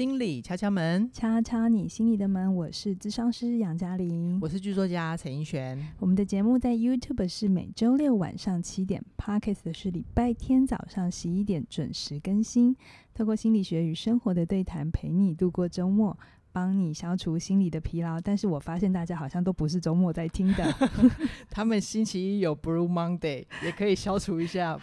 心理敲敲门，敲敲你心里的门。我是咨商师杨嘉玲，我是剧作家陈奕璇。我们的节目在 YouTube 是每周六晚上七点，Podcast 是礼拜天早上十一点准时更新。透过心理学与生活的对谈，陪你度过周末，帮你消除心理的疲劳。但是我发现大家好像都不是周末在听的，他们星期一有 Blue Monday，也可以消除一下。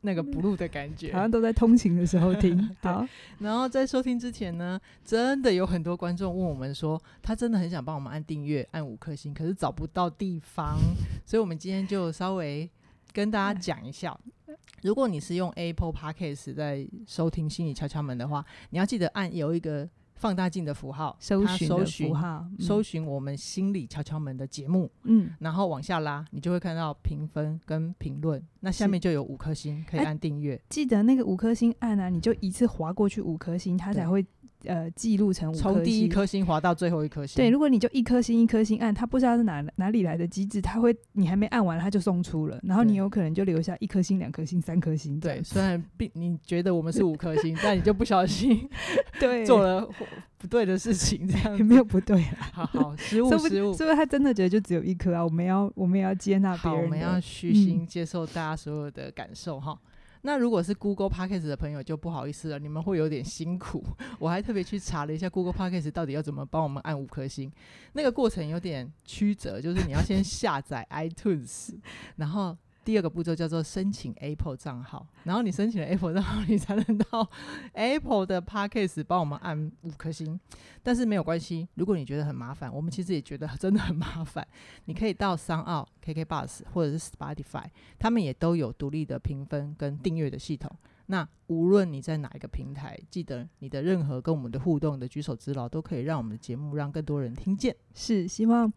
那个 blue 的感觉，好像都在通勤的时候听。好，然后在收听之前呢，真的有很多观众问我们说，他真的很想帮我们按订阅、按五颗星，可是找不到地方，所以我们今天就稍微跟大家讲一下，如果你是用 Apple Podcast 在收听心理敲敲门的话，你要记得按有一个。放大镜的符号，搜寻符号，搜寻我们心理敲敲门的节目，嗯，然后往下拉，你就会看到评分跟评论，那下面就有五颗星可以按订阅。记得那个五颗星按啊，你就一次划过去五颗星，它才会。呃，记录成五颗星，从第一颗星滑到最后一颗星。对，如果你就一颗星一颗星按，它不知道是哪哪里来的机制，它会你还没按完，它就送出了，然后你有可能就留下一颗星、两颗星、三颗星。对，虽然并你觉得我们是五颗星，但你就不小心 对 做了不对的事情，这样也没有不对啊。好好，失误失误，是不是他真的觉得就只有一颗啊？我们要我们也要接纳别人，我们要虚心接受大家所有的感受哈。嗯那如果是 Google Podcast 的朋友就不好意思了，你们会有点辛苦。我还特别去查了一下 Google Podcast 到底要怎么帮我们按五颗星，那个过程有点曲折，就是你要先下载 iTunes，然后。第二个步骤叫做申请 Apple 账号，然后你申请了 Apple 账号，你才能到 Apple 的 Podcast 帮我们按五颗星。但是没有关系，如果你觉得很麻烦，我们其实也觉得真的很麻烦。你可以到 SoundOn、KKBOX 或者是 Spotify，他们也都有独立的评分跟订阅的系统。那无论你在哪一个平台，记得你的任何跟我们的互动的举手之劳，都可以让我们的节目让更多人听见。是希望。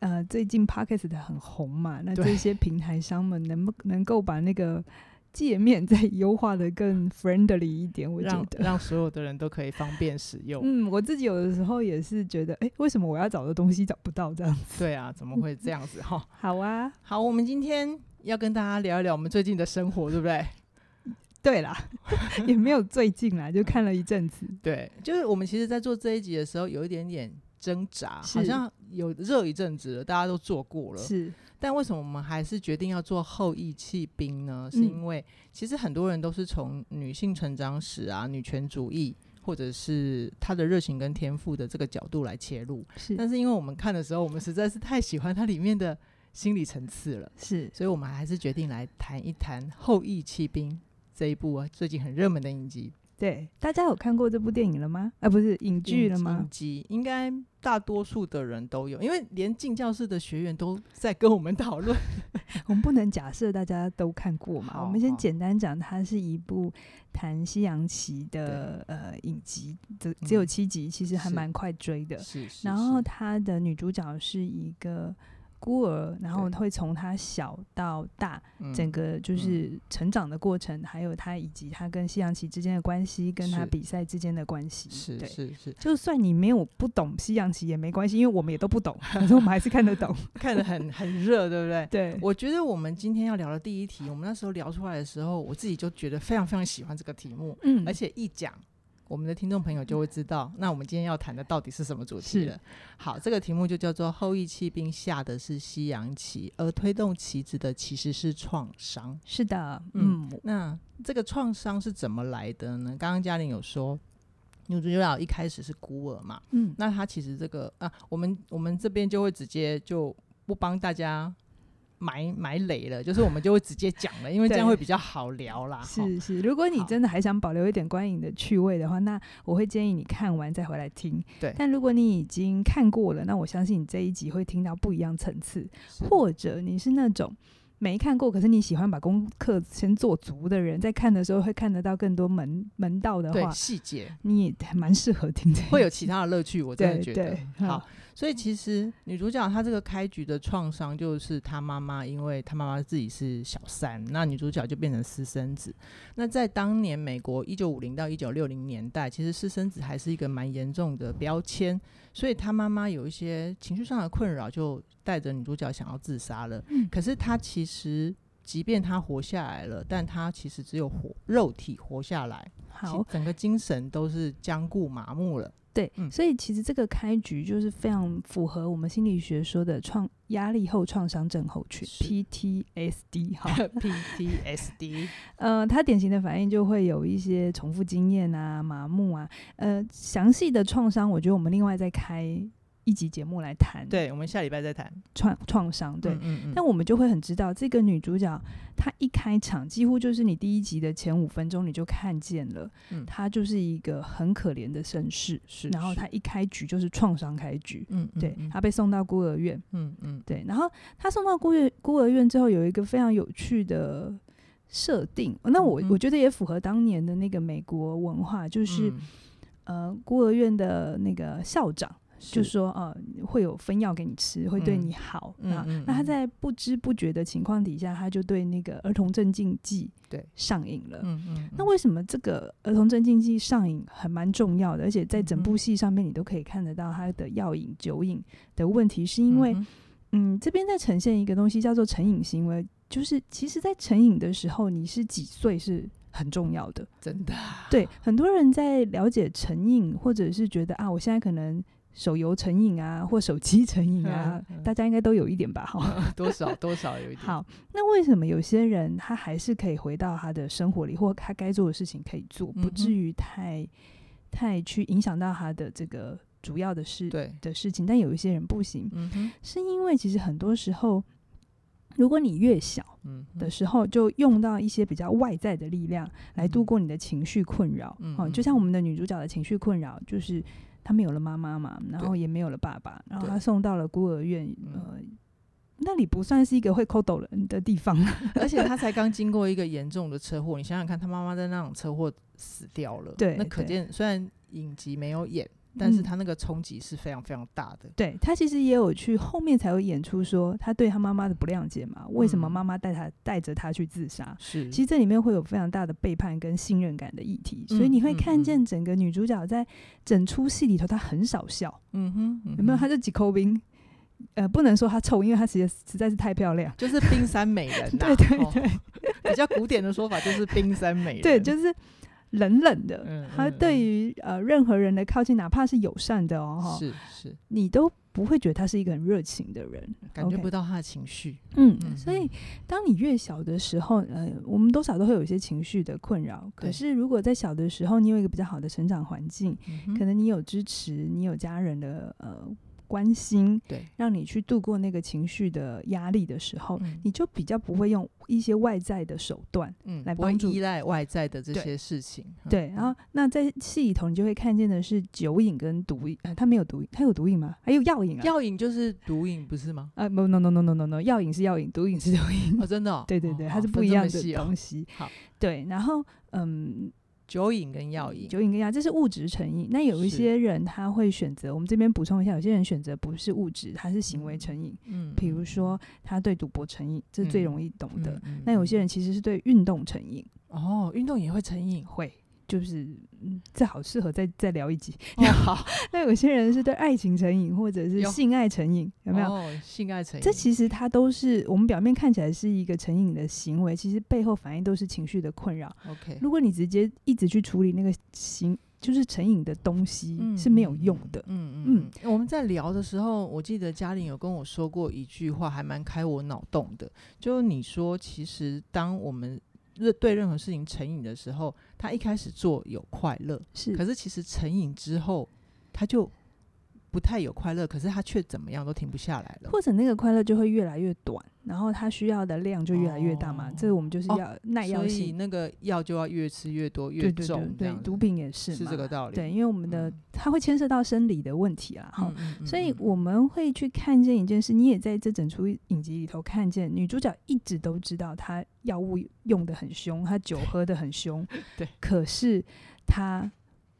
呃，最近 Podcast 很红嘛，那这些平台商们能不能够把那个界面 再优化的更 friendly 一点？我觉得让，让所有的人都可以方便使用。嗯，我自己有的时候也是觉得，哎、欸，为什么我要找的东西找不到这样子？对啊，怎么会 这样子哈？好啊，好，我们今天要跟大家聊一聊我们最近的生活，对不对？对啦，也没有最近啦，就看了一阵子。对，就是我们其实，在做这一集的时候，有一点点。挣扎好像有热一阵子了，大家都做过了。是，但为什么我们还是决定要做后翼弃兵呢？是因为其实很多人都是从女性成长史啊、女权主义，或者是她的热情跟天赋的这个角度来切入。是，但是因为我们看的时候，我们实在是太喜欢它里面的心理层次了。是，所以我们还是决定来谈一谈后翼弃兵这一部啊，最近很热门的影集。对，大家有看过这部电影了吗？啊，不是影剧了吗？影集应该大多数的人都有，因为连进教室的学员都在跟我们讨论。我们不能假设大家都看过嘛，我们先简单讲，它是一部谈西洋棋的呃影集，只只有七集，其实还蛮快追的。是，是，然后它的女主角是一个。孤儿，然后会从他小到大，整个就是成长的过程，嗯、还有他以及他跟西洋棋之间的关系，跟他比赛之间的关系。是是是，就算你没有不懂西洋棋也没关系，因为我们也都不懂，但是我们还是看得懂，看得很很热，对不对？对，我觉得我们今天要聊的第一题，我们那时候聊出来的时候，我自己就觉得非常非常喜欢这个题目，嗯，而且一讲。我们的听众朋友就会知道，那我们今天要谈的到底是什么主题了。好，这个题目就叫做“后羿弃兵”，下的是西洋棋，而推动棋子的其实是创伤。是的，嗯，那这个创伤是怎么来的呢？刚刚嘉玲有说，女主角一开始是孤儿嘛，嗯，那她其实这个啊，我们我们这边就会直接就不帮大家。埋埋雷了，就是我们就会直接讲了，因为这样会比较好聊啦。是是，如果你真的还想保留一点观影的趣味的话，那我会建议你看完再回来听。对，但如果你已经看过了，那我相信你这一集会听到不一样层次，或者你是那种。没看过，可是你喜欢把功课先做足的人，在看的时候会看得到更多门门道的话，细节你也蛮适合听的，会有其他的乐趣。我真的觉得好。所以其实女主角她这个开局的创伤，就是她妈妈，因为她妈妈自己是小三，那女主角就变成私生子。那在当年美国一九五零到一九六零年代，其实私生子还是一个蛮严重的标签，所以她妈妈有一些情绪上的困扰，就带着女主角想要自杀了。嗯，可是她其实。即便他活下来了，但他其实只有活肉体活下来，好，整个精神都是僵固麻木了。对，嗯，所以其实这个开局就是非常符合我们心理学说的创压力后创伤症候群 （PTSD） 哈，PTSD。呃，它典型的反应就会有一些重复经验啊、麻木啊。呃，详细的创伤，我觉得我们另外再开。一集节目来谈，对，我们下礼拜再谈。创创伤。对，嗯嗯，但我们就会很知道，这个女主角她一开场，几乎就是你第一集的前五分钟，你就看见了，嗯，她就是一个很可怜的身世，是，然后她一开局就是创伤开局，嗯，对，她被送到孤儿院，嗯嗯，对，然后她送到孤儿孤儿院之后，有一个非常有趣的设定，那我我觉得也符合当年的那个美国文化，就是呃，孤儿院的那个校长。就说呃，会有分药给你吃，会对你好。那、嗯、那他在不知不觉的情况底下，他就对那个儿童镇静剂对上瘾了。嗯嗯。那为什么这个儿童镇静剂上瘾很蛮重要的？而且在整部戏上面，你都可以看得到他的药瘾、酒瘾的问题，是因为嗯，嗯，这边在呈现一个东西叫做成瘾行为，就是其实，在成瘾的时候，你是几岁是很重要的。真的。对，很多人在了解成瘾，或者是觉得啊，我现在可能。手游成瘾啊，或手机成瘾啊，嗯嗯、大家应该都有一点吧？哈，多少多少有一点。好，那为什么有些人他还是可以回到他的生活里，或他该做的事情可以做，不至于太太去影响到他的这个主要的事对的事情？但有一些人不行，嗯，是因为其实很多时候，如果你越小的时候就用到一些比较外在的力量来度过你的情绪困扰，嗯，嗯，就像我们的女主角的情绪困扰就是。他没有了妈妈嘛，然后也没有了爸爸，然后他送到了孤儿院，呃，那里不算是一个会抠抖人的地方，而且他才刚经过一个严重的车祸，你想想看，他妈妈在那种车祸死掉了，对，那可见虽然影集没有演。但是他那个冲击是非常非常大的。嗯、对，他其实也有去后面才会演出说他对他妈妈的不谅解嘛，为什么妈妈带他带着他去自杀？是，其实这里面会有非常大的背叛跟信任感的议题，所以你会看见整个女主角在整出戏里头，她很少笑。嗯哼，有没有？她就几口冰？呃，不能说她丑，因为她其实实在是太漂亮，就是冰山美人、啊。对对对、哦，比较古典的说法就是冰山美人。对，就是。冷冷的，他对于呃任何人的靠近，哪怕是友善的哦，是是，你都不会觉得他是一个很热情的人，感觉不到他的情绪。嗯，所以当你越小的时候，呃，我们多少都会有一些情绪的困扰。可是如果在小的时候，你有一个比较好的成长环境，可能你有支持，你有家人的呃。关心，对，让你去度过那个情绪的压力的时候，嗯，你就比较不会用一些外在的手段，嗯，来帮助依赖外在的这些事情。对，然后那在戏里头，你就会看见的是酒瘾跟毒瘾。呃，他没有毒瘾，他有毒瘾吗？还有药瘾啊？药瘾就是毒瘾，不是吗？啊，不，no no no no no no，药瘾是药瘾，毒瘾是毒瘾。哦，真的，哦？对对对，它是不一样的东西。好，对，然后嗯。酒瘾跟药瘾，酒瘾跟药，这是物质成瘾。那有一些人他会选择，我们这边补充一下，有些人选择不是物质，他是行为成瘾。嗯，比如说他对赌博成瘾，这是最容易懂的。嗯嗯嗯、那有些人其实是对运动成瘾。哦，运动也会成瘾，会。就是，嗯，这好适合再再聊一集。哦、好，那有些人是对爱情成瘾，或者是性爱成瘾，有没有？哦，性爱成瘾，这其实它都是我们表面看起来是一个成瘾的行为，其实背后反映都是情绪的困扰。OK，如果你直接一直去处理那个行，就是成瘾的东西是没有用的。嗯嗯，嗯，嗯。我们在聊的时候，我记得嘉玲有跟我说过一句话，还蛮开我脑洞的，就是你说，其实当我们对任何事情成瘾的时候，他一开始做有快乐，是，可是其实成瘾之后，他就不太有快乐，可是他却怎么样都停不下来了，或者那个快乐就会越来越短。然后他需要的量就越来越大嘛，哦、这个我们就是要耐药性，所以那个药就要越吃越多越重。对对对，对，毒品也是嘛，是这个道理。对，因为我们的、嗯、它会牵涉到生理的问题啦，哈、嗯嗯，所以我们会去看见一件事，你也在这整出影集里头看见女主角一直都知道她药物用的很凶，她酒喝的很凶，对，可是她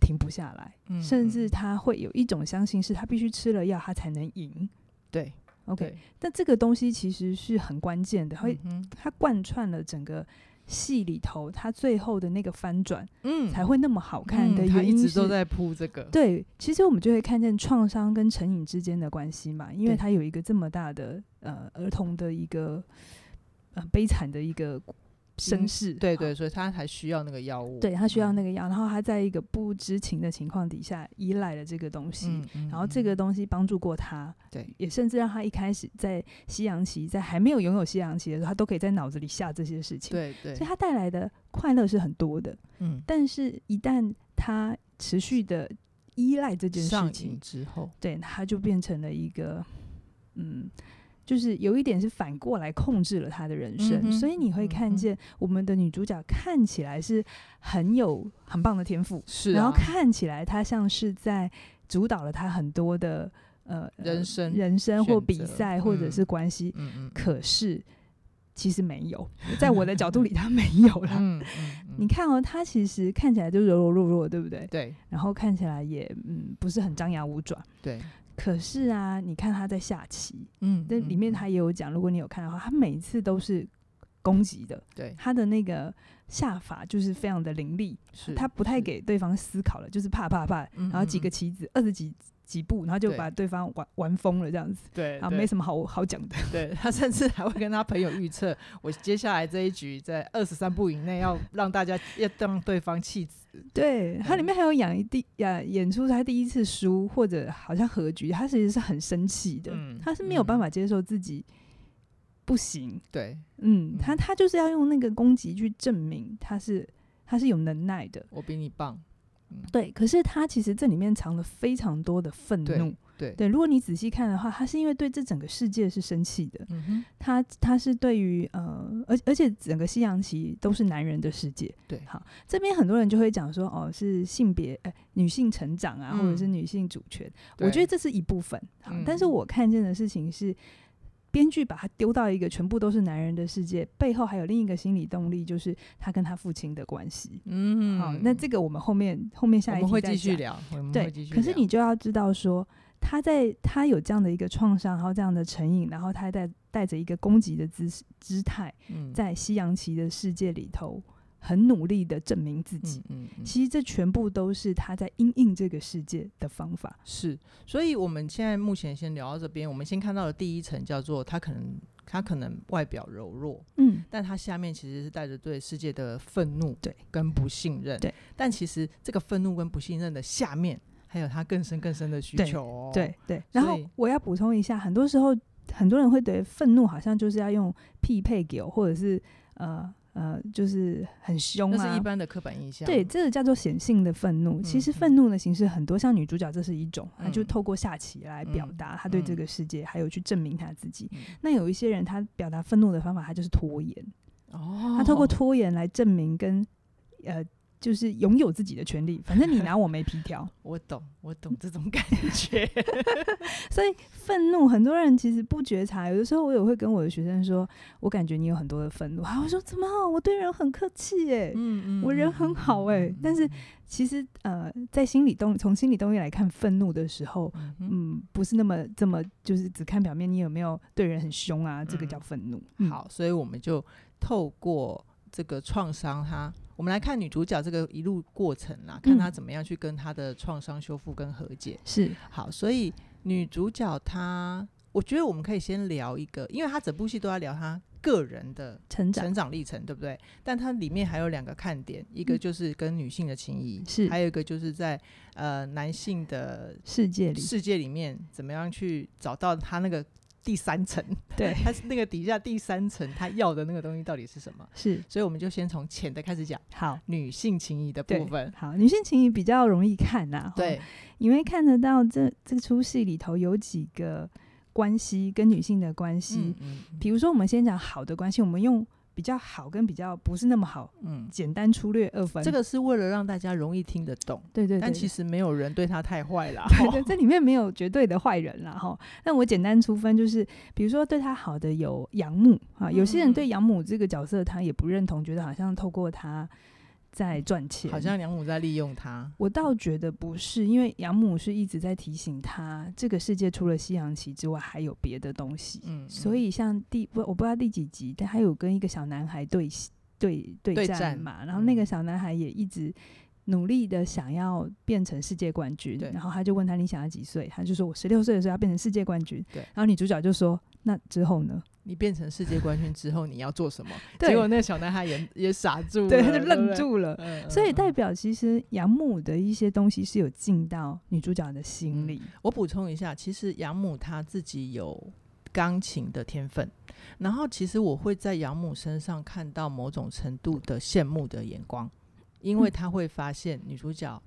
停不下来，嗯、甚至他会有一种相信是他必须吃了药他才能赢，对。OK，但这个东西其实是很关键的，会、嗯、它贯穿了整个戏里头，它最后的那个翻转，嗯，才会那么好看的原因是、嗯、一直都在铺这个。对，其实我们就会看见创伤跟成瘾之间的关系嘛，因为它有一个这么大的呃儿童的一个呃悲惨的一个。身世、嗯、对对，所以他还需要那个药物，对他需要那个药，然后他在一个不知情的情况底下依赖了这个东西，然后这个东西帮助过他，对，也甚至让他一开始在西洋棋，在还没有拥有西洋棋的时候，他都可以在脑子里下这些事情，对对，所以他带来的快乐是很多的，嗯，但是一旦他持续的依赖这件事情之后，对，他就变成了一个，嗯。就是有一点是反过来控制了他的人生，嗯、所以你会看见我们的女主角看起来是很有很棒的天赋，是、啊，然后看起来她像是在主导了她很多的呃人生、人生或比赛或者是关系，嗯嗯，可是其实没有，在我的角度里她没有了。嗯嗯嗯、你看哦，她其实看起来就柔柔弱弱，对不对？对，然后看起来也嗯不是很张牙舞爪，对。可是啊，你看他在下棋，嗯，那里面他也有讲，如果你有看的话，他每一次都是攻击的，对，他的那个下法就是非常的凌厉，是，他不太给对方思考了，就是啪啪啪，然后几个棋子，二十几几步，然后就把对方玩玩疯了这样子，对，啊，没什么好好讲的，对，他甚至还会跟他朋友预测，我接下来这一局在二十三步以内要让大家要让对方弃子。对，他里面还有演一第呀演出他第一次输或者好像和局，他其实是很生气的，嗯、他是没有办法接受自己不行。对，嗯，他他就是要用那个攻击去证明他是他是有能耐的，我比你棒。嗯、对，可是他其实这里面藏了非常多的愤怒。对对，如果你仔细看的话，他是因为对这整个世界是生气的。嗯，他他是对于呃，而而且整个西洋棋都是男人的世界。对，好，这边很多人就会讲说，哦，是性别，哎、呃，女性成长啊，嗯、或者是女性主权。我觉得这是一部分。好，嗯、但是我看见的事情是。编剧把他丢到一个全部都是男人的世界，背后还有另一个心理动力，就是他跟他父亲的关系。嗯，好，那这个我们后面后面下一集会继续聊。对，可是你就要知道说，他在他有这样的一个创伤，然后这样的成瘾，然后他带带着一个攻击的姿姿态，在西洋棋的世界里头。很努力的证明自己，嗯嗯嗯、其实这全部都是他在因应这个世界的方法。是，所以我们现在目前先聊到这边。我们先看到的第一层叫做他可能他可能外表柔弱，嗯，但他下面其实是带着对世界的愤怒，对，跟不信任，对。但其实这个愤怒跟不信任的下面还有他更深更深的需求哦，对对。然后我要补充一下，很多时候很多人会对愤怒好像就是要用匹配给，或者是呃。呃，就是很凶啊，那是一般的刻板印象。对，这个叫做显性的愤怒。嗯、其实愤怒的形式很多，像女主角这是一种，她、嗯、就透过下棋来表达她对这个世界，嗯、还有去证明她自己。嗯、那有一些人，他表达愤怒的方法，他就是拖延。哦，他透过拖延来证明跟呃。就是拥有自己的权利，反正你拿我没皮条。我懂，我懂这种感觉。所以愤怒，很多人其实不觉察。有的时候，我也会跟我的学生说，我感觉你有很多的愤怒。啊，我说怎么？我对人很客气哎，嗯嗯，我人很好哎。嗯嗯、但是其实呃，在心理动从心理动力来看，愤怒的时候，嗯，嗯，不是那么这么就是只看表面，你有没有对人很凶啊？这个叫愤怒。嗯、好，所以我们就透过这个创伤，它。我们来看女主角这个一路过程啊，看她怎么样去跟她的创伤修复跟和解。是好，所以女主角她，我觉得我们可以先聊一个，因为她整部戏都在聊她个人的成长成长历程，对不对？但她里面还有两个看点，一个就是跟女性的情谊，是还有一个就是在呃男性的世界里世界里面怎么样去找到他那个。第三层，对，它是那个底下第三层，他要的那个东西到底是什么？是，所以我们就先从浅的开始讲。好，女性情谊的部分。好，女性情谊比较容易看呐。对，因为看得到这这出戏里头有几个关系跟女性的关系。嗯，嗯，嗯，比如说我们先讲好的关系，我们用。比较好跟比较不是那么好，嗯，简单粗略二分，这个是为了让大家容易听得懂，对对，对，但其实没有人对他太坏啦，对，对对，这里面没有绝对的坏人啦哈。那我简单粗分就是，比如说对他好的有养母啊，有些人对养母这个角色他也不认同，觉得好像透过他。在赚钱，好像养母在利用他。我倒觉得不是，因为养母是一直在提醒他，这个世界除了西洋棋之外，还有别的东西。嗯，嗯，所以像第不我不知道第几集，但他有跟一个小男孩对对对战嘛，战，然后那个小男孩也一直努力的想要变成世界冠军。对，然后他就问他你想要几岁？他就说我十六岁的时候要变成世界冠军。对，然后女主角就说那之后呢？你变成世界冠军之后你要做什么？结果那个小男孩也 也傻住了，对，他就愣住了。所以代表其实养母的一些东西是有进到女主角的心里。嗯、我补充一下，其实养母她自己有钢琴的天分，然后其实我会在养母身上看到某种程度的羡慕的眼光，因为她会发现女主角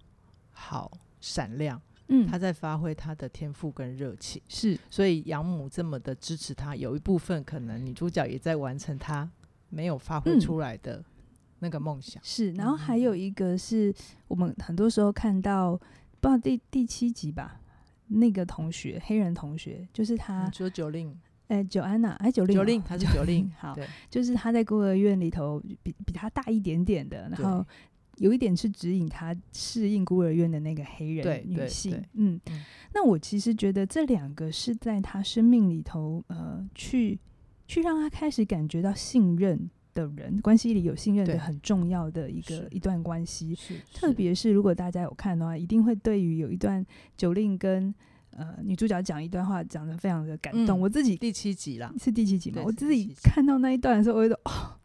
好闪亮。嗯，他在发挥他的天赋跟热情，是，所以养母这么的支持他，有一部分可能女主角也在完成他没有发挥出来的那个梦想。嗯。是，然后还有一个是我们很多时候看到，不知道第第七集吧，那个同学黑人同学，就是他说九令，哎，九安娜，哎，九令，九令，他是九令，好，对，就是他在孤儿院里头比比他大一点点的，然后。有一点是指引他适应孤儿院的那个黑人女性，嗯，嗯，那我其实觉得这两个是在他生命里头，呃，去去让他开始感觉到信任的人，关系里有信任的很重要的一个一段关系。特别是如果大家有看的话，一定会对于有一段九令跟呃女主角讲一段话，讲得非常的感动。嗯、我自己第七集了，是第七集吗？我自己看到那一段的时候，我觉得哦。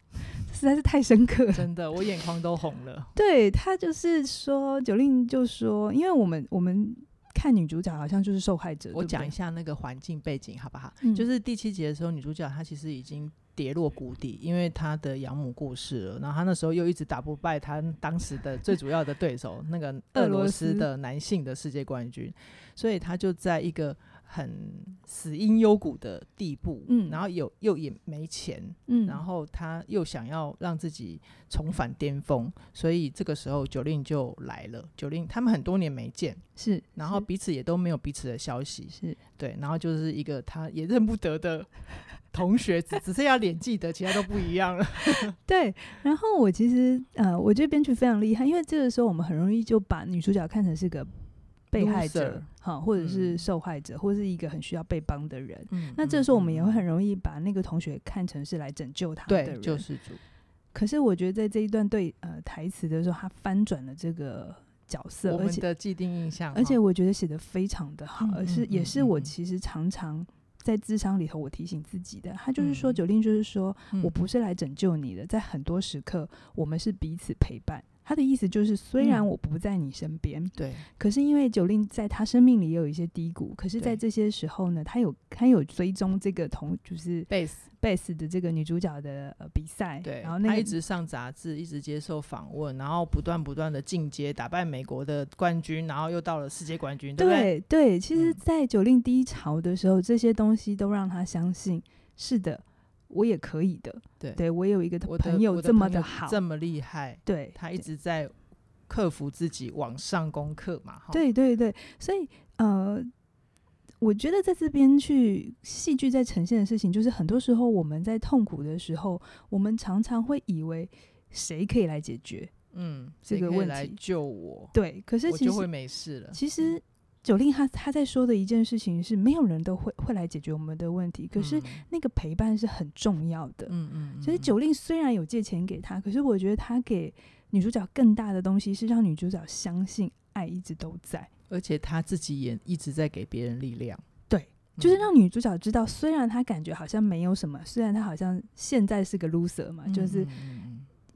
实在是太深刻了，真的，我眼眶都红了。对，他就是说，九令就说，因为我们我们看女主角好像就是受害者。我讲一下那个环境背景好不好？嗯。就是第七集的时候，女主角她其实已经跌落谷底，因为她的养母过世了，然后她那时候又一直打不败她当时的最主要的对手，那个俄罗斯 的男性的世界冠军，所以她就在一个。很死因幽谷的地步，嗯，然后有又也没钱，嗯，然后他又想要让自己重返巅峰，所以这个时候九令就来了。九令他们很多年没见，是，然后彼此也都没有彼此的消息，是对，然后就是一个他也认不得的 同学，只只剩下脸记得，其他都不一样了。对，然后我其实呃，我觉得编剧非常厉害，因为这个时候我们很容易就把女主角看成是个。被害者，哈，或者是受害者，嗯，或者是一个很需要被帮的人。嗯，那这时候我们也会很容易把那个同学看成是来拯救他的人，救世主。可是我觉得在这一段对呃台词的时候，他翻转了这个角色，而且的既定印象，而且我觉得写的非常的好，嗯，而是也是我其实常常在智商里头我提醒自己的。他就是说，九令就是说，嗯，我不是来拯救你的，在很多时刻我们是彼此陪伴。他的意思就是，虽然我不在你身边，嗯，对，可是因为九令在他生命里也有一些低谷，可是，在这些时候呢，他有他有追踪这个同就是贝斯贝斯的这个女主角的呃比赛，对，然后那个，他一直上杂志，一直接受访问，然后不断不断的进阶，打败美国的冠军，然后又到了世界冠军，对不对？对，其实，在九令低潮的时候，嗯，这些东西都让他相信，是的。我也可以的，对，对我有一个朋友这么的好，这么厉害，对，他一直在克服自己往上功课嘛，对对对，所以呃，我觉得在这边去戏剧在呈现的事情，就是很多时候我们在痛苦的时候，我们常常会以为谁可以来解决，嗯，这个问题。来救我，对，可是其实就会没事了，其实。九令他他在说的一件事情是，没有人都会会来解决我们的问题，可是那个陪伴是很重要的。嗯嗯。所以九令虽然有借钱给他，可是我觉得他给女主角更大的东西是让女主角相信爱一直都在，而且他自己也一直在给别人力量。对，就是让女主角知道，虽然她感觉好像没有什么，虽然她好像现在是个 loser 嘛，就是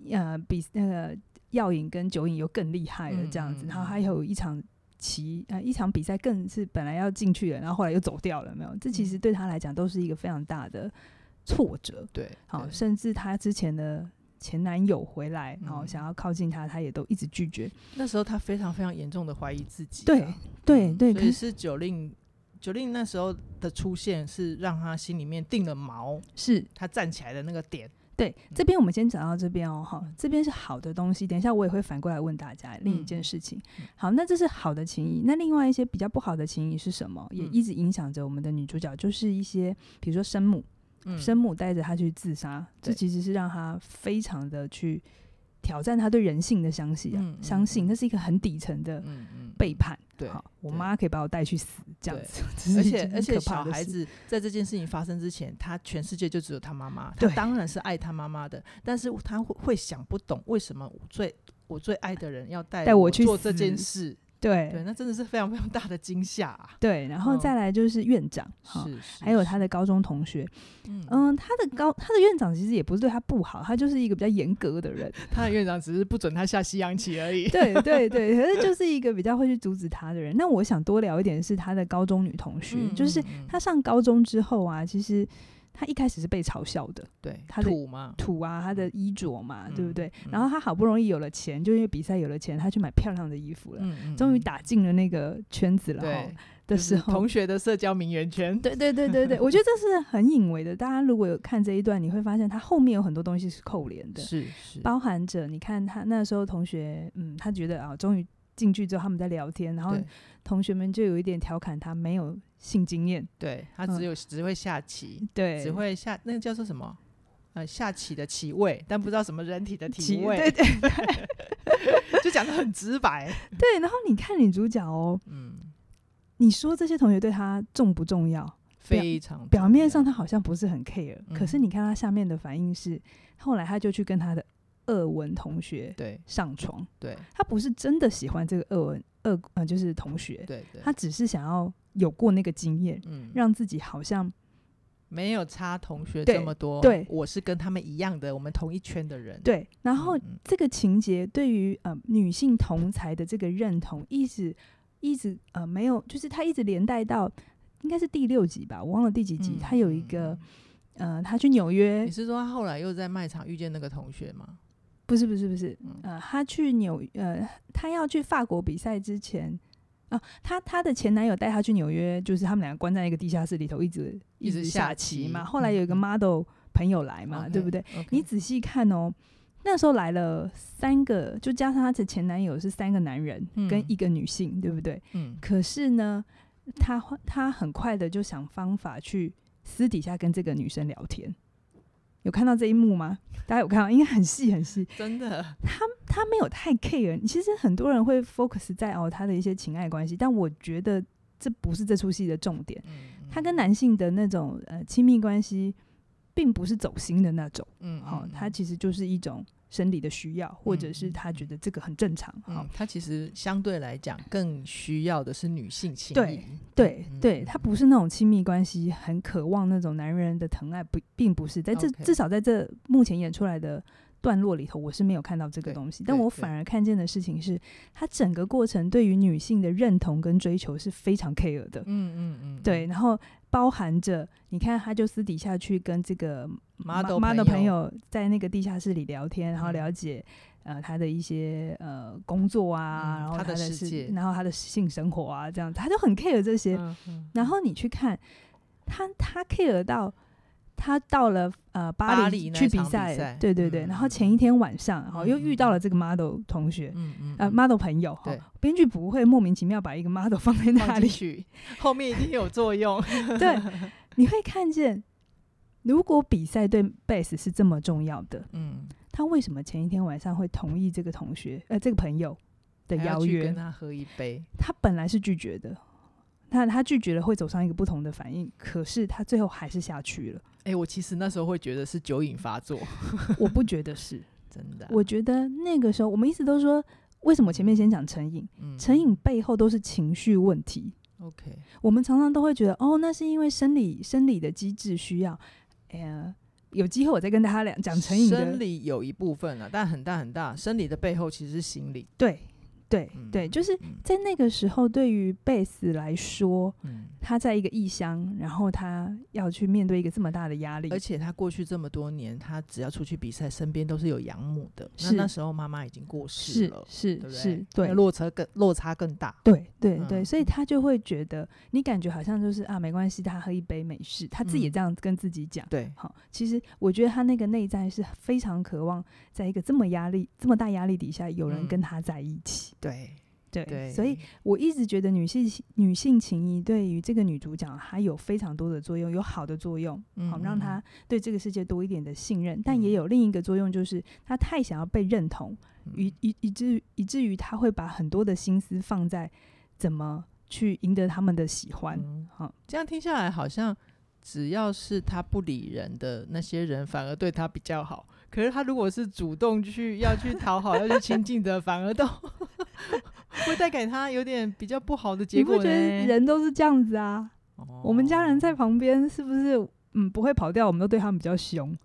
呃比那个药瘾跟酒瘾又更厉害了这样子，然后还有一场。其呃一场比赛更是本来要进去了，然后后来又走掉了，没有？这其实对他来讲都是一个非常大的挫折。对，好，甚至他之前的前男友回来，然后想要靠近他，他也都一直拒绝。那时候他非常非常严重的怀疑自己。对对对，可是九令九令那时候的出现是让他心里面定了锚，是他站起来的那个点。对，这边我们先讲到这边哦，哈，这边是好的东西。等一下我也会反过来问大家另一件事情。嗯、好，那这是好的情谊。那另外一些比较不好的情谊是什么？也一直影响着我们的女主角，就是一些比如说生母，嗯、生母带着她去自杀，这其实是让她非常的去挑战她对人性的相信啊，相信那是一个很底层的背叛。对，我妈可以把我带去死，这样子。而且而且，小孩子在这件事情发生之前，他全世界就只有他妈妈，他当然是爱他妈妈的，但是他会会想不懂为什么最我最爱的人要带带我去做这件事，对对，那真的是非常非常大的惊吓啊！对，然后再来就是院长，还有他的高中同学，嗯，嗯，他的高他的院长其实也不是对他不好，他就是一个比较严格的人，他的院长只是不准他下西洋棋而已。对对对，可是就是一个比较会去阻止他的人。那我想多聊一点是他的高中女同学，嗯就是他上高中之后啊，其实。他一开始是被嘲笑的，对，他的土嘛，土啊，他的衣着嘛，嗯、对不对？嗯、然后他好不容易有了钱，就因为比赛有了钱，他去买漂亮的衣服了，嗯、终于打进了那个圈子了。对的时候，同学的社交名媛圈，对对对对对，我觉得这是很隐微的。大家如果有看这一段，你会发现他后面有很多东西是扣连的，是是，包含着你看他那时候同学，嗯，他觉得啊，终于进去之后他们在聊天，然后同学们就有一点调侃他没有性经验，对他只有、嗯、只会下棋，对，只会下那个叫做什么？呃，下棋的棋位，但不知道什么人体的体位，对对 对，就讲的很直白。对，然后你看女主角哦，嗯，你说这些同学对他重不重要？非常表面上他好像不是很 care，、嗯、可是你看他下面的反应是，后来他就去跟他的俄文同学对。上床，对，他不是真的喜欢这个俄文俄呃就是同学，对对，他只是想要有过那个经验，嗯，让自己好像。没有差同学这么多，对，我是跟他们一样的，我们同一圈的人。对，然后这个情节对于呃女性同才的这个认同，一直一直呃没有，就是他一直连带到应该是第六集吧，我忘了第几集，他、嗯、有一个呃，他去纽约，你是说他后来又在卖场遇见那个同学吗？不是不是不是，呃，他去纽呃，他要去法国比赛之前。啊，她她的前男友带她去纽约，就是他们两个关在一个地下室里头，一直一直下棋嘛。后来有一个 model 朋友来嘛，嗯、对不对.你仔细看哦，那时候来了三个，就加上她的前男友是三个男人跟一个女性，嗯、对不对？嗯。可是呢，他他很快的就想方法去私底下跟这个女生聊天。有看到这一幕吗？大家有看到？应该很细很细，真的。他他没有太 care。其实很多人会 focus 在哦他的一些情爱关系，但我觉得这不是这出戏的重点。嗯嗯、他跟男性的那种呃亲密关系，并不是走心的那种。嗯，好、哦，他其实就是一种。生理的需要，或者是他觉得这个很正常。嗯，嗯，他其实相对来讲更需要的是女性。对对对，他不是那种亲密关系，很渴望那种男人的疼爱，不，并不是在这至少在这目前演出来的段落里头，我是没有看到这个东西。但我反而看见的事情是，他整个过程对于女性的认同跟追求是非常 care 的。嗯嗯嗯，对，然后。包含着，你看，他就私底下去跟这个 model model 朋友在那个地下室里聊天，然后了解呃他的一些呃工作啊，然后他的世界，然后他的性生活啊，这样子，他就很 care 这些。然后你去看他，他 care 到他到了呃巴黎去比赛，对对对。然后前一天晚上，然后又遇到了这个 model 同学，呃 model 朋友。编剧不会莫名其妙把一个 model 放在那里去，后面一定有作用。对，你会看见，如果比赛对 base 是这么重要的，嗯，他为什么前一天晚上会同意这个同学呃这个朋友的邀约，跟他喝一杯？他本来是拒绝的，他他拒绝了会走上一个不同的反应，可是他最后还是下去了。哎、欸，我其实那时候会觉得是酒瘾发作，我不觉得是真的、啊。我觉得那个时候我们一直都说。为什么前面先讲成瘾？嗯、成瘾背后都是情绪问题。OK，我们常常都会觉得，哦，那是因为生理生理的机制需要。哎呀，有机会我再跟大家讲讲成瘾的。生理有一部分啊，但很大很大，生理的背后其实是心理。对。对对，就是在那个时候，对于贝斯来说，嗯、他在一个异乡，然后他要去面对一个这么大的压力，而且他过去这么多年，他只要出去比赛，身边都是有养母的。是那那时候妈妈已经过世了，是是是，对，落差更落差更大。对对对，所以他就会觉得，你感觉好像就是啊，没关系，他喝一杯美式，他自己也这样跟自己讲。对，好，其实我觉得他那个内在是非常渴望，在一个这么压力、这么大压力底下，有人跟他在一起。对。对，对，所以我一直觉得女性女性情谊对于这个女主角她有非常多的作用，有好的作用，好让她对这个世界多一点的信任，但也有另一个作用，就是她太想要被认同，以以以至以至于她会把很多的心思放在怎么去赢得他们的喜欢。好，这样听下来，好像只要是她不理人的那些人，反而对她比较好。可是他如果是主动去要去讨好、要去亲近的，反而都 会带给他有点比较不好的结果。你不觉得人都是这样子啊？哦、我们家人在旁边是不是嗯不会跑掉？我们都对他们比较凶。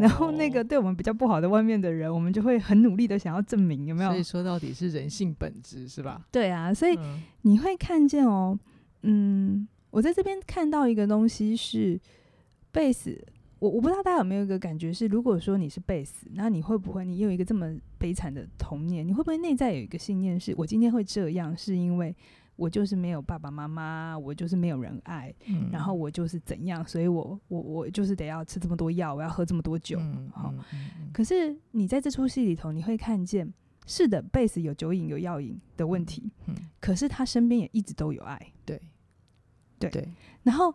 然后那个对我们比较不好的外面的人，我们就会很努力的想要证明有没有？所以说到底是人性本质是吧？对啊，所以你会看见哦，嗯，我在这边看到一个东西是贝斯，我我不知道大家有没有一个感觉是，如果说你是贝斯，那你会不会你有一个这么悲惨的童年？你会不会内在有一个信念是，我今天会这样是因为？我就是没有爸爸妈妈，我就是没有人爱，嗯、然后我就是怎样，所以我我我就是得要吃这么多药，我要喝这么多酒，好、嗯。嗯嗯、可是你在这出戏里头，你会看见，是的，贝斯有酒瘾有药瘾的问题，可是他身边也一直都有爱，对，对，对，然后。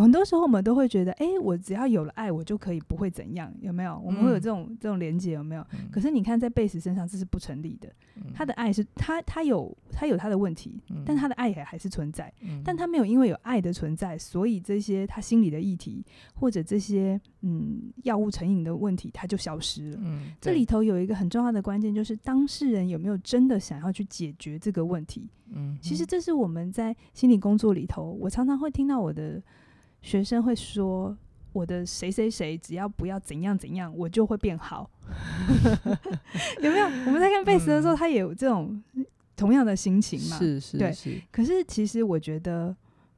很多时候我们都会觉得，哎、欸，我只要有了爱，我就可以不会怎样，有没有？我们会有这种、嗯、这种连接，有没有？嗯、可是你看，在贝斯身上这是不成立的。嗯、他的爱是他他有他有他的问题，嗯、但他的爱也还是存在。嗯、但他没有因为有爱的存在，所以这些他心里的议题或者这些嗯药物成瘾的问题，他就消失了。嗯、这里头有一个很重要的关键，就是当事人有没有真的想要去解决这个问题？嗯，其实这是我们在心理工作里头，我常常会听到我的。学生会说：“我的谁谁谁，只要不要怎样怎样，我就会变好。”有没有？我们在看贝斯的时候，嗯、他也有这种同样的心情嘛？是是。可是其实我觉得，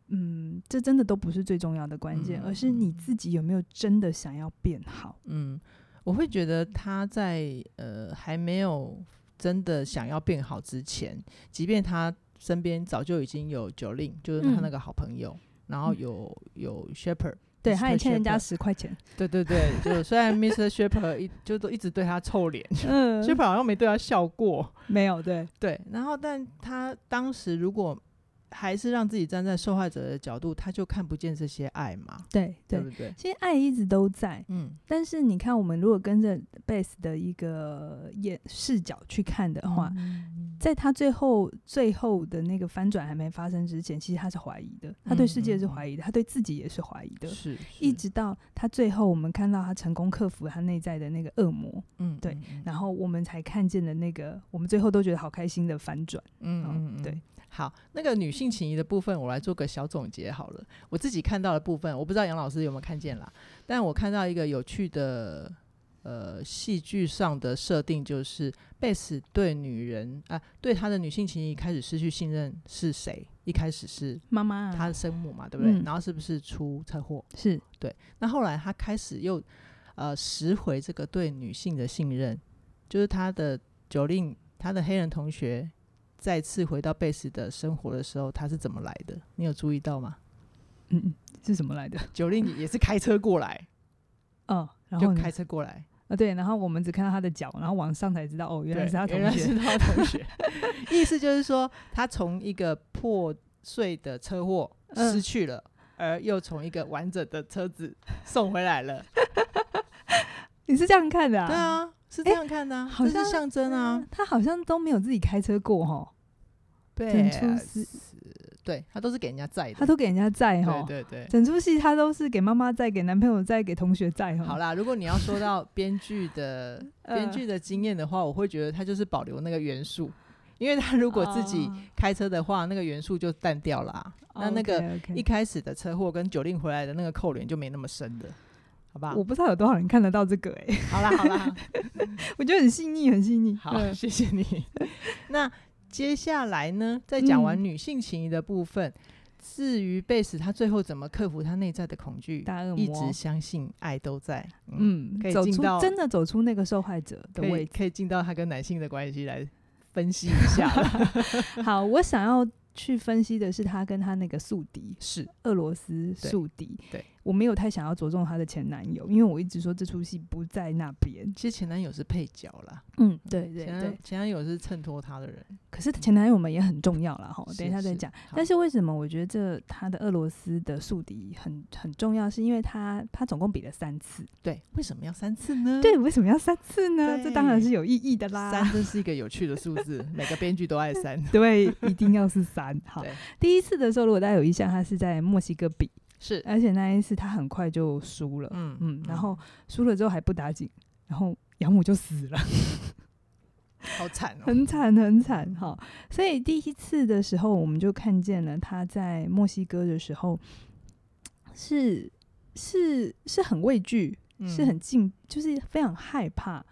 嗯，这真的都不是最重要的关键，嗯、而是你自己有没有真的想要变好。嗯，我会觉得他在呃还没有真的想要变好之前，即便他身边早就已经有 Jolin，就是他那个好朋友。嗯然后有有 Shepherd，对，他也欠人家十块钱。对对对，就虽然 Mr. Shepherd 一就都一直对他臭脸，嗯，Shepherd 好像没对他笑过，没有，对对。然后，但他当时如果。还是让自己站在受害者的角度，他就看不见这些爱嘛？对对，对不对？其实爱一直都在，嗯。但是你看，我们如果跟着贝斯的一个眼视角去看的话，嗯、在他最后最后的那个翻转还没发生之前，其实他是怀疑的，他对世界是怀疑的，嗯、他对自己也是怀疑的。是，是。一直到他最后，我们看到他成功克服他内在的那个恶魔，嗯，对。然后我们才看见了那个我们最后都觉得好开心的翻转，嗯嗯，嗯，对。好，那个女性情谊的部分，我来做个小总结好了。我自己看到的部分，我不知道杨老师有没有看见啦。但我看到一个有趣的，呃，戏剧上的设定，就是贝斯对女人啊，对她的女性情谊开始失去信任是谁？一开始是妈妈，她的生母嘛，对不对？嗯、然后是不是出车祸？是对。那后来她开始又呃拾回这个对女性的信任，就是她的 Jolin，她的黑人同学。再次回到贝斯的生活的时候，他是怎么来的？你有注意到吗？嗯嗯，是怎么来的？Jolin 也是开车过来，哦，然后就开车过来啊，对，然后我们只看到他的脚，然后往上才知道，哦，原来是他同学，原来是他同学。意思就是说，他从一个破碎的车祸失去了，嗯、而又从一个完整的车子送回来了。你是这样看的啊？对啊。是这样看的、啊，好像是象征啊。他好像都没有自己开车过哈。对，整出戏，对他都是给人家载的，他都给人家载哈。对对对，整出戏他都是给妈妈载，给男朋友载，给同学载哈。好啦，如果你要说到编剧的 编剧的经验的话，我会觉得他就是保留那个元素，因为他如果自己开车的话，那个元素就淡掉了、啊。那那个一开始的车祸跟 Jolin 回来的那个扣连就没那么深的。好吧，我不知道有多少人看得到这个哎、欸。好啦好啦，我觉得很细腻，很细腻。好，谢谢你。那接下来呢，在讲完女性情谊的部分，嗯、至于贝斯他最后怎么克服他内在的恐惧，大恶魔一直相信爱都在。嗯，嗯可以进到真的走出那个受害者的位置，可以进到他跟男性的关系来分析一下。好，我想要去分析的是他跟他那个宿敌，是俄罗斯宿敌。对。对我没有太想要着重她的前男友，因为我一直说这出戏不在那边。其实前男友是配角啦，嗯，对对对，前，前男友是衬托他的人。可是前男友们也很重要啦，哈，等一下再讲。是是但是为什么我觉得这他的俄罗斯的宿敌很很重要？是因为他他总共比了三次，对，为什么要三次呢？对，为什么要三次呢？这当然是有意义的啦。三真是一个有趣的数字，每个编剧都爱三，对，一定要是三。好，第一次的时候，如果大家有印象，他是在墨西哥比。是，而且那一次他很快就输了，嗯嗯，然后输了之后还不打紧，然后养母就死了，好惨哦，很惨很惨哈。所以第一次的时候，我们就看见了他在墨西哥的时候是是是很畏惧。嗯、是很近，就是非常害怕，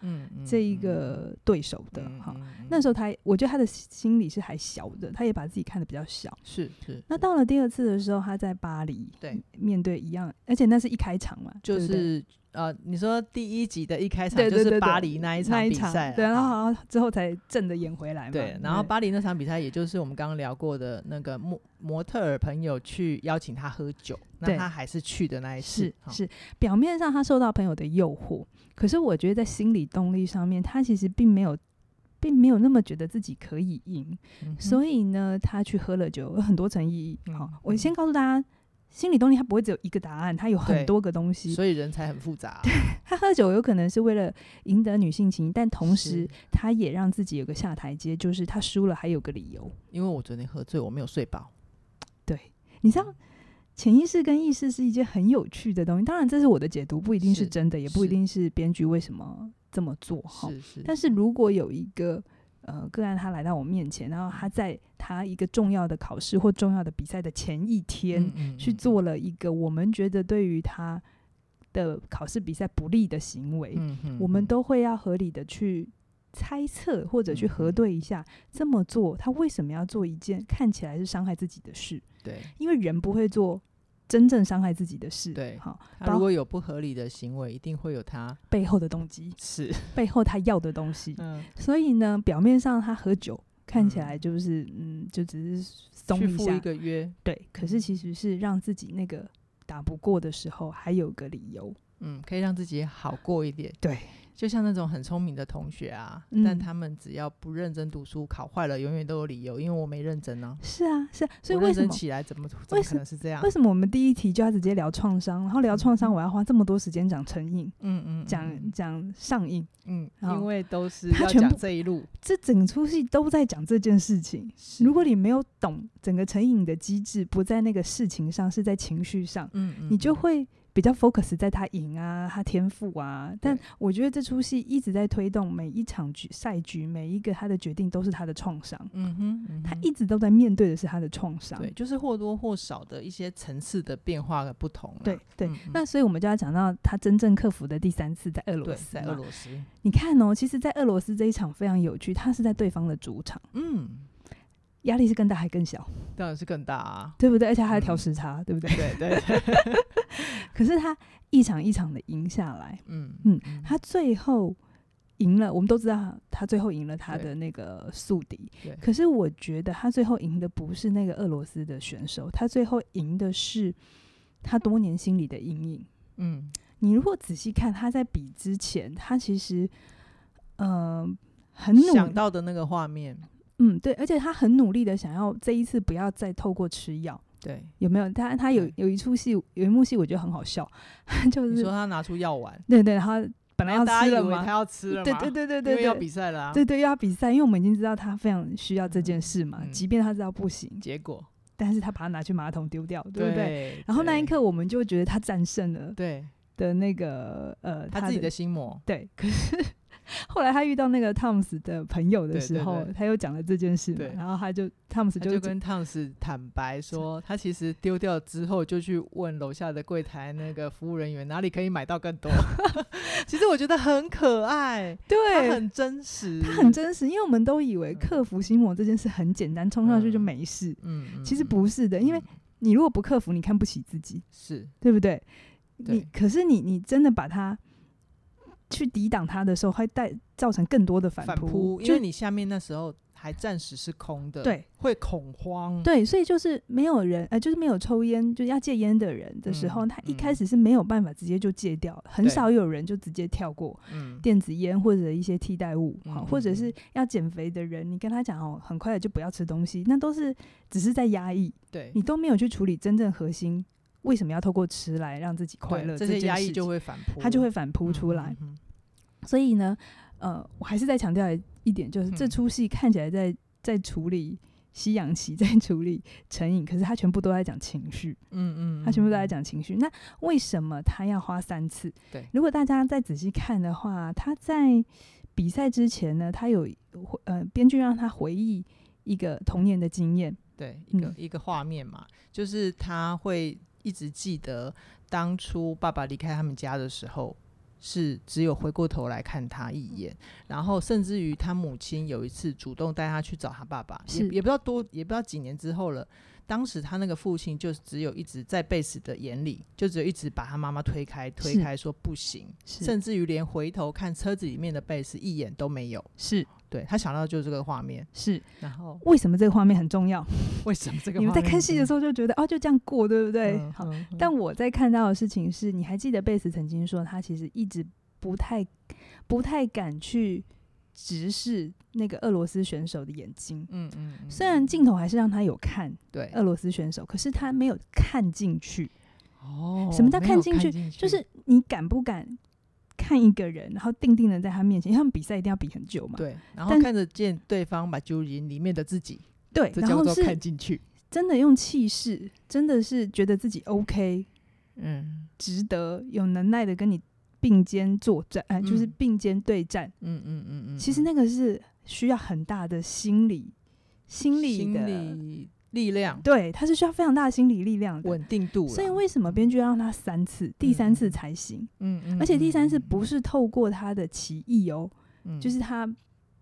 这一个对手的哈、嗯嗯嗯。那时候他，我觉得他的心理是还小的，他也把自己看得比较小。是是。那到了第二次的时候，他在巴黎，对，面对一样，而且那是一开场嘛，就是。呃，你说第一集的一开场就是巴黎那一场比赛，对，然后之后才正的演回来嘛。对，然后巴黎那场比赛，也就是我们刚刚聊过的那个模模特儿朋友去邀请他喝酒，那他还是去的那一次。是是，表面上他受到朋友的诱惑，可是我觉得在心理动力上面，他其实并没有，并没有那么觉得自己可以赢，嗯、所以呢，他去喝了酒，有很多层意义。好、嗯，我先告诉大家。心理动力，它不会只有一个答案，它有很多个东西，所以人才很复杂。他喝酒有可能是为了赢得女性情，但同时他也让自己有个下台阶，就是他输了还有个理由。因为我昨天喝醉，我没有睡饱。对，你知道潜意识跟意识是一件很有趣的东西，当然这是我的解读，不一定是真的，也不一定是编剧为什么这么做哈。是是。但是如果有一个。呃，个案他来到我面前，然后他在他一个重要的考试或重要的比赛的前一天，嗯嗯嗯，去做了一个我们觉得对于他的考试比赛不利的行为，我们都会要合理的去猜测或者去核对一下，这么做他为什么要做一件看起来是伤害自己的事？对，因为人不会做。真正伤害自己的事，对，好。他如果有不合理的行为，一定会有他背后的动机，是背后他要的东西。嗯，所以呢，表面上他喝酒看起来就是嗯，嗯，就只是松一下一个约，对。可是其实是让自己那个打不过的时候，还有个理由，嗯，可以让自己好过一点，对。就像那种很聪明的同学啊、嗯，但他们只要不认真读书，考坏了永远都有理由，因为我没认真呢、啊。是啊，是啊，所以为什么起来怎么怎么可能是这样？为什么我们第一题就要直接聊创伤，然后聊创伤，我要花这么多时间讲成瘾？嗯嗯，讲讲上瘾，嗯，因为都是要讲这一路，这整出戏都在讲这件事情。如果你没有懂整个成瘾的机制，不在那个事情上，是在情绪上，嗯嗯，你就会。比较 focus 在他赢啊，他天赋啊，但我觉得这出戏一直在推动每一场局赛局，每一个他的决定都是他的创伤。嗯哼，嗯哼，他一直都在面对的是他的创伤。对，就是或多或少的一些层次的变化的不同。对对、嗯，那所以我们就要讲到他真正克服的第三次在俄罗斯。在俄罗斯，你看哦，其实，在俄罗斯这一场非常有趣，他是在对方的主场。嗯。压力是更大还更小？当然是更大啊，对不对？而且还要调时差，嗯、对不对？对对，对。可是他一场一场的赢下来，嗯嗯，他最后赢了。我们都知道他最后赢了他的那个宿敌。可是我觉得他最后赢的不是那个俄罗斯的选手，他最后赢的是他多年心里的阴影。嗯，你如果仔细看他在比之前，他其实嗯、呃、很努想到的那个画面。嗯，对，而且他很努力的想要这一次不要再透过吃药，对，有没有？他他有有一出戏，有一幕戏，我觉得很好笑，就是说他拿出药丸，对对，然后本来要吃了嘛，他要吃了，对对对对对，因为要比赛了，啊，对对，要比赛，因为我们已经知道他非常需要这件事嘛，嗯、即便他知道不行，结果，但是他把它拿去马桶丢掉，对不对，对？然后那一刻，我们就觉得他战胜了，对的那个呃，他自己的心魔，对，可是。后来他遇到那个汤姆斯的朋友的时候，他又讲了这件事，然后他就汤姆斯就，就跟汤姆斯坦白说，他其实丢掉之后就去问楼下的柜台那个服务人员哪里可以买到更多。其实我觉得很可爱，对，他很真实，他很真实，因为我们都以为克服心魔这件事很简单，冲上去就没事，嗯，其实不是的，因为你如果不克服，你看不起自己，是。对不对？对，你可是你你真的把它。去抵挡它的时候，会带造成更多的反扑，因为你下面那时候还暂时是空的，对，会恐慌，对，所以就是没有人，呃，就是没有抽烟，就要戒烟的人的时候，嗯，他一开始是没有办法直接就戒掉，嗯，很少有人就直接跳过电子烟或者一些替代物，好，嗯，或者是要减肥的人，你跟他讲哦，很快的就不要吃东西，那都是只是在压抑，对，你都没有去处理真正核心。为什么要透过吃来让自己快乐？这些压抑就会反扑，它就会反扑出来。嗯、所以呢，呃，我还是再强调一点，就是这出戏看起来在在处理西洋棋在处理成瘾，可是他全部都在讲情绪，嗯，嗯嗯，他全部都在讲情绪。那为什么他要花三次？对，如果大家再仔细看的话，他在比赛之前呢，他有呃编剧让他回忆一个童年的经验，对，一个、嗯、一个画面嘛，就是他会一直记得当初爸爸离开他们家的时候。是只有回过头来看他一眼，然后甚至于他母亲有一次主动带他去找他爸爸，也也不知道多，也不知道几年之后了。当时他那个父亲就只有一直在贝斯的眼里，就只有一直把他妈妈推开，推开说不行，甚至于连回头看车子里面的贝斯一眼都没有。是对他想到的就是这个画面。是，然后为什么这个画面很重要？为什么这个？你们在看戏的时候就觉得哦，就这样过，对不对？嗯、好、嗯，但我在看到的事情是，你还记得贝斯曾经说，他其实一直不太不太敢去。直视那个俄罗斯选手的眼睛，嗯嗯，嗯，虽然镜头还是让他有看对俄罗斯选手，可是他没有看进去。哦，什么叫看进去？就是你敢不敢看一个人，然后定定的在他面前，因为他们比赛一定要比很久嘛。对，然后看得见对方把酒瘾里面的自己，对，这叫做看进去。真的用气势，真的是觉得自己 OK，嗯，值得有能耐的跟你。并肩作战，哎、呃，就是并肩对战。嗯嗯嗯嗯，其实那个是需要很大的心理、心理的心理力量。对，它是需要非常大的心理力量的稳定度。所以为什么编剧要让他三次，第三次才行？嗯嗯，而且第三次不是透过他的奇异哦，嗯，就是他。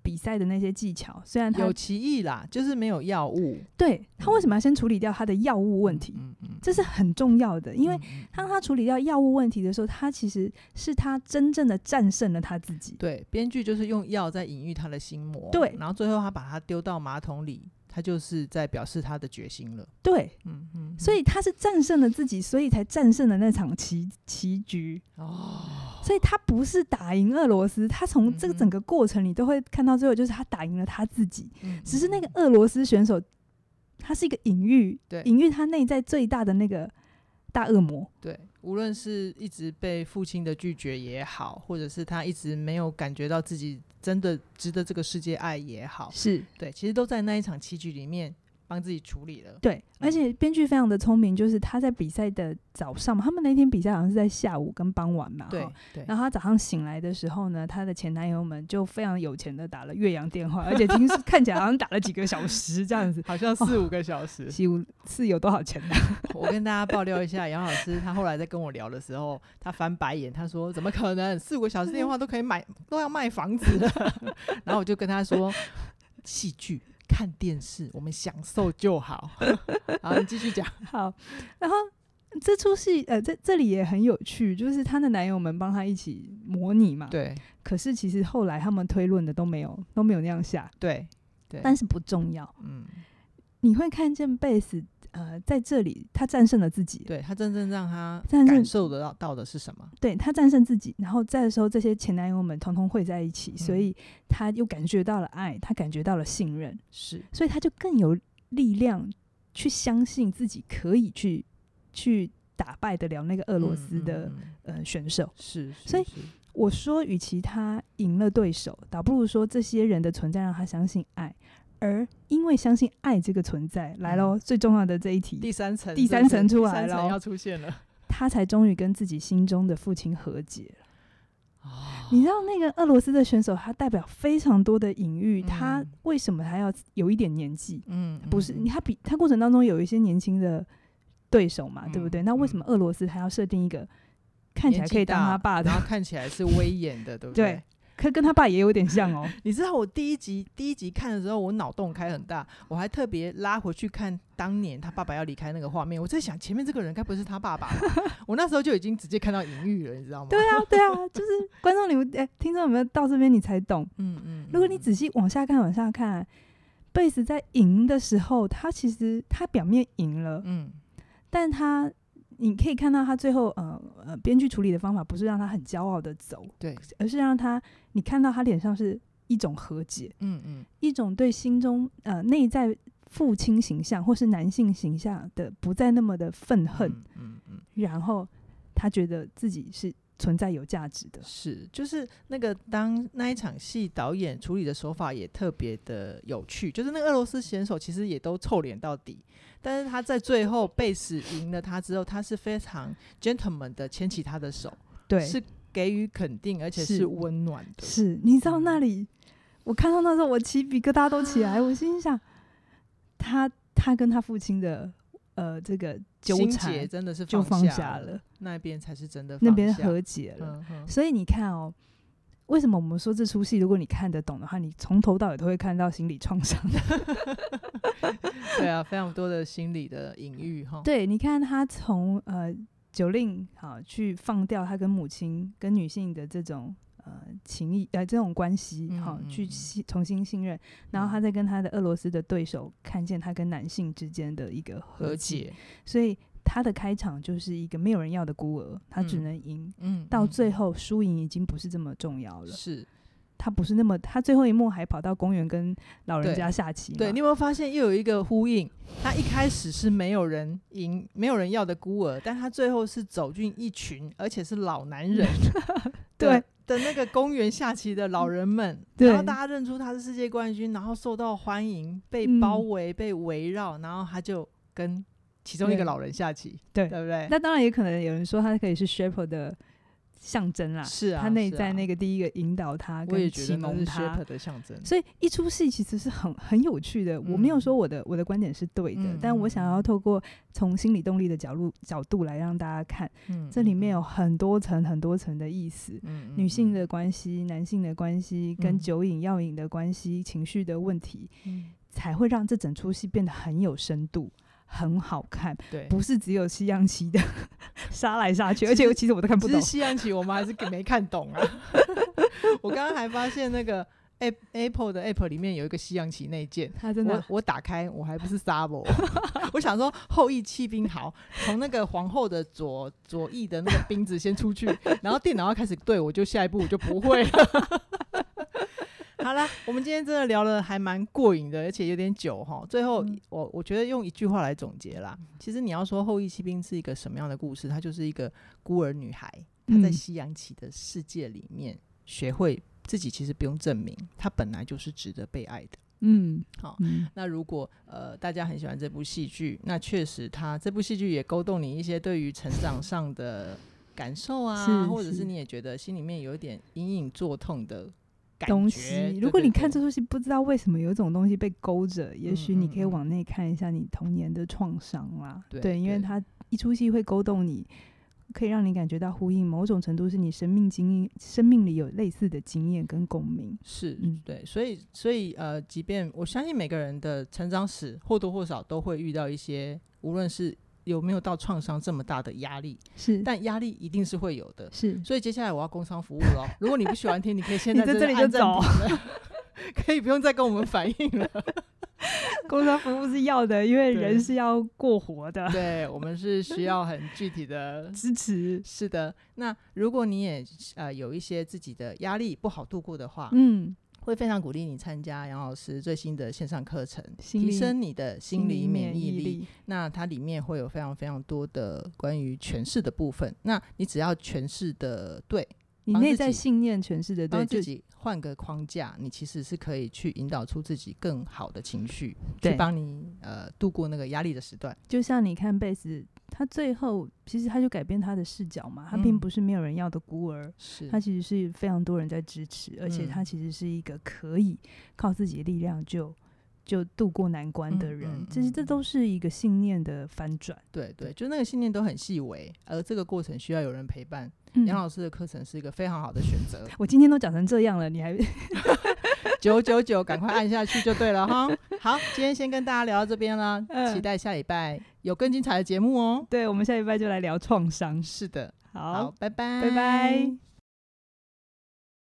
比赛的那些技巧，虽然他有歧义啦，就是没有药物。对，他为什么要先处理掉他的药物问题？嗯嗯，这是很重要的，因为当他处理掉药物问题的时候，他其实是他真正的战胜了他自己。对，编剧就是用药在隐喻他的心魔。对，然后最后他把他丢到马桶里。他就是在表示他的决心了。对，嗯嗯，所以他是战胜了自己，所以才战胜了那场棋棋局。哦，所以他不是打赢俄罗斯，他从这个整个过程里都会看到最后，就是他打赢了他自己。嗯，只是那个俄罗斯选手，他是一个隐喻，对，隐喻他内在最大的那个大恶魔。对，无论是一直被父亲的拒绝也好，或者是他一直没有感觉到自己。真的值得这个世界爱也好，是。对，其实都在那一场棋局里面帮自己处理了。对，而且编剧非常的聪明，就是他在比赛的早上嘛，他们那天比赛好像是在下午跟傍晚嘛，对对。然后他早上醒来的时候呢，他的前男友们就非常有钱的打了岳阳电话，而且听 看起来好像打了几个小时这样子，好像四五个小时。四五是有多少钱呢？我跟大家爆料一下，杨老师他后来在跟我聊的时候，他翻白眼，他说：“怎么可能四五个小时电话都可以买，都要卖房子了？” 然后我就跟他说：“戏剧。”看电视，我们享受就好。好，你继续讲。好，然后这出戏，呃，这这里也很有趣，就是她的男友们帮她一起模拟嘛。对。可是其实后来他们推论的都没有都没有那样下。对。对。但是不重要。嗯。你会看见贝斯。呃，在这里，他战胜了自己。对，他真正让他感受得到到的是什么？对，他战胜自己，然后在的时候，这些前男友们统统会在一起，嗯，所以他又感觉到了爱，他感觉到了信任，是，所以他就更有力量去相信自己可以去去打败得了那个俄罗斯的，嗯嗯嗯，呃选手。是，是，所以我说，与其他赢了对手，倒不如说这些人的存在让他相信爱。而因为相信爱这个存在，来喽，最重要的这一题，第三层，第三层出来了，要出现了，他才终于跟自己心中的父亲和解了。哦，你知道那个俄罗斯的选手，他代表非常多的隐喻，嗯。他为什么他要有一点年纪？嗯，不是，他比他过程当中有一些年轻的对手嘛，嗯，对不对？那为什么俄罗斯他要设定一个看起来可以当他爸的，然后看起来是威严的，对不对？对。可跟他爸也有点像哦。你知道我第一集第一集看的时候，我脑洞开很大，我还特别拉回去看当年他爸爸要离开那个画面。我在想，前面这个人该不是他爸爸吧？我那时候就已经直接看到隐喻了，你知道吗？对啊，对啊，就是观众你们哎，听众有没有到这边你才懂？嗯嗯。如果你仔细往下看，往下看，贝斯在赢的时候，他其实他表面赢了，嗯，但他。你可以看到他最后，呃呃，编剧处理的方法不是让他很骄傲的走，对，而是让他，你看到他脸上是一种和解，嗯嗯，一种对心中呃内在父亲形象或是男性形象的不再那么的愤恨，嗯嗯，然后他觉得自己是存在有价值的。是，就是那个当那一场戏导演处理的手法也特别的有趣，就是那个俄罗斯选手其实也都臭脸到底，但是他在最后贝斯赢了他之后，他是非常 gentleman 的牵起他的手，对，是给予肯定，而且是温暖的。是，是，你知道那里，我看到那时候我起鸡皮疙瘩都起来，我心想，他他跟他父亲的。呃，这个纠缠真的是就放下了，那边才是真的，那边和解了。嗯、所以你看哦，为什么我们说这出戏，如果你看得懂的话，你从头到尾都会看到心理创伤。对啊，非常多的心理的隐喻哈。对，你看他从呃九令好去放掉他跟母亲跟女性的这种。呃，情谊呃，这种关系好、去信重新信任，然后他再跟他的俄罗斯的对手看见他跟男性之间的一个和解，和解，所以他的开场就是一个没有人要的孤儿，他只能赢，嗯，到最后输赢已经不是这么重要了，是。他不是那么，他最后一幕还跑到公园跟老人家下棋。对，你有没有发现又有一个呼应？他一开始是没有人赢、没有人要的孤儿，但他最后是走进一群，而且是老男人，对的那个公园下棋的老人们，然后大家认出他是世界冠军，然后受到欢迎，被包围、被围绕，然后他就跟其中一个老人下棋，对，对不对？那当然也可能有人说他可以是 Shepard 的。象征啦，是啊，他内在那个第一个引导他跟启蒙他。的象征，所以一出戏其实是很很有趣的。我没有说我的我的观点是对的，嗯、但我想要透过从心理动力的角度角度来让大家看，嗯、这里面有很多层很多层的意思。嗯、女性的关系、男性的关系、跟酒瘾药瘾的关系、情绪的问题，嗯、才会让这整出戏变得很有深度。很好看，对，不是只有西洋棋的 杀来杀去，而且其实我都看不懂。西洋棋我们还是没看懂啊。我刚刚还发现那个 Apple 的 App 里面有一个西洋棋内建，它真的我，我打开我还不是 Sabo，我想说后羿弃兵好，从那个皇后的左左翼的那个兵子先出去，然后电脑要开始对我就下一步我就不会了。好了，我们今天真的聊了还蛮过瘾的，而且有点久哈。最后，嗯、我我觉得用一句话来总结啦。其实你要说《后翼弃兵》是一个什么样的故事，它就是一个孤儿女孩，她在西洋棋的世界里面学会自己其实不用证明，她本来就是值得被爱的。嗯，好。那如果呃大家很喜欢这部戏剧，那确实它这部戏剧也勾动你一些对于成长上的感受啊，或者是你也觉得心里面有一点隐隐作痛的。东西，如果你看这出戏，不知道为什么有一种东西被勾着，也许你可以往内看一下你童年的创伤啦。对，对，因为它一出戏会勾动你，可以让你感觉到呼应，某种程度是你生命经验、生命里有类似的经验跟共鸣。是，嗯，对，所以，所以，呃，即便我相信每个人的成长史或多或少都会遇到一些，无论是。有没有到创伤这么大的压力？是，但压力一定是会有的。是，所以接下来我要工商服务了。如果你不喜欢听，你可以现 在在这里就走，可以不用再跟我们反映了。工商服务是要的，因为人是要过活的。对，我们是需要很具体的 支持。是的，那如果你也呃有一些自己的压力不好度过的话，嗯。会非常鼓励你参加杨老师最新的线上课程，提升你的心理免疫力。那它里面会有非常非常多的关于诠释的部分。那你只要诠释的对，你内在信念诠释的对，自己换个框架，你其实是可以去引导出自己更好的情绪，去帮你呃度过那个压力的时段。就像你看贝斯。他最后其实他就改变他的视角嘛，他并不是没有人要的孤儿，是、嗯、他其实是非常多人在支持，而且他其实是一个可以靠自己的力量就就度过难关的人。嗯嗯嗯、其实这都是一个信念的翻转，对对，就那个信念都很细微，而这个过程需要有人陪伴。杨、嗯、老师的课程是一个非常好的选择。我今天都讲成这样了，你还 九九九，赶快按下去就对了哈。好，今天先跟大家聊到这边了，嗯、期待下礼拜有更精彩的节目哦。对，我们下礼拜就来聊创伤。是的，好，好，拜拜，拜拜。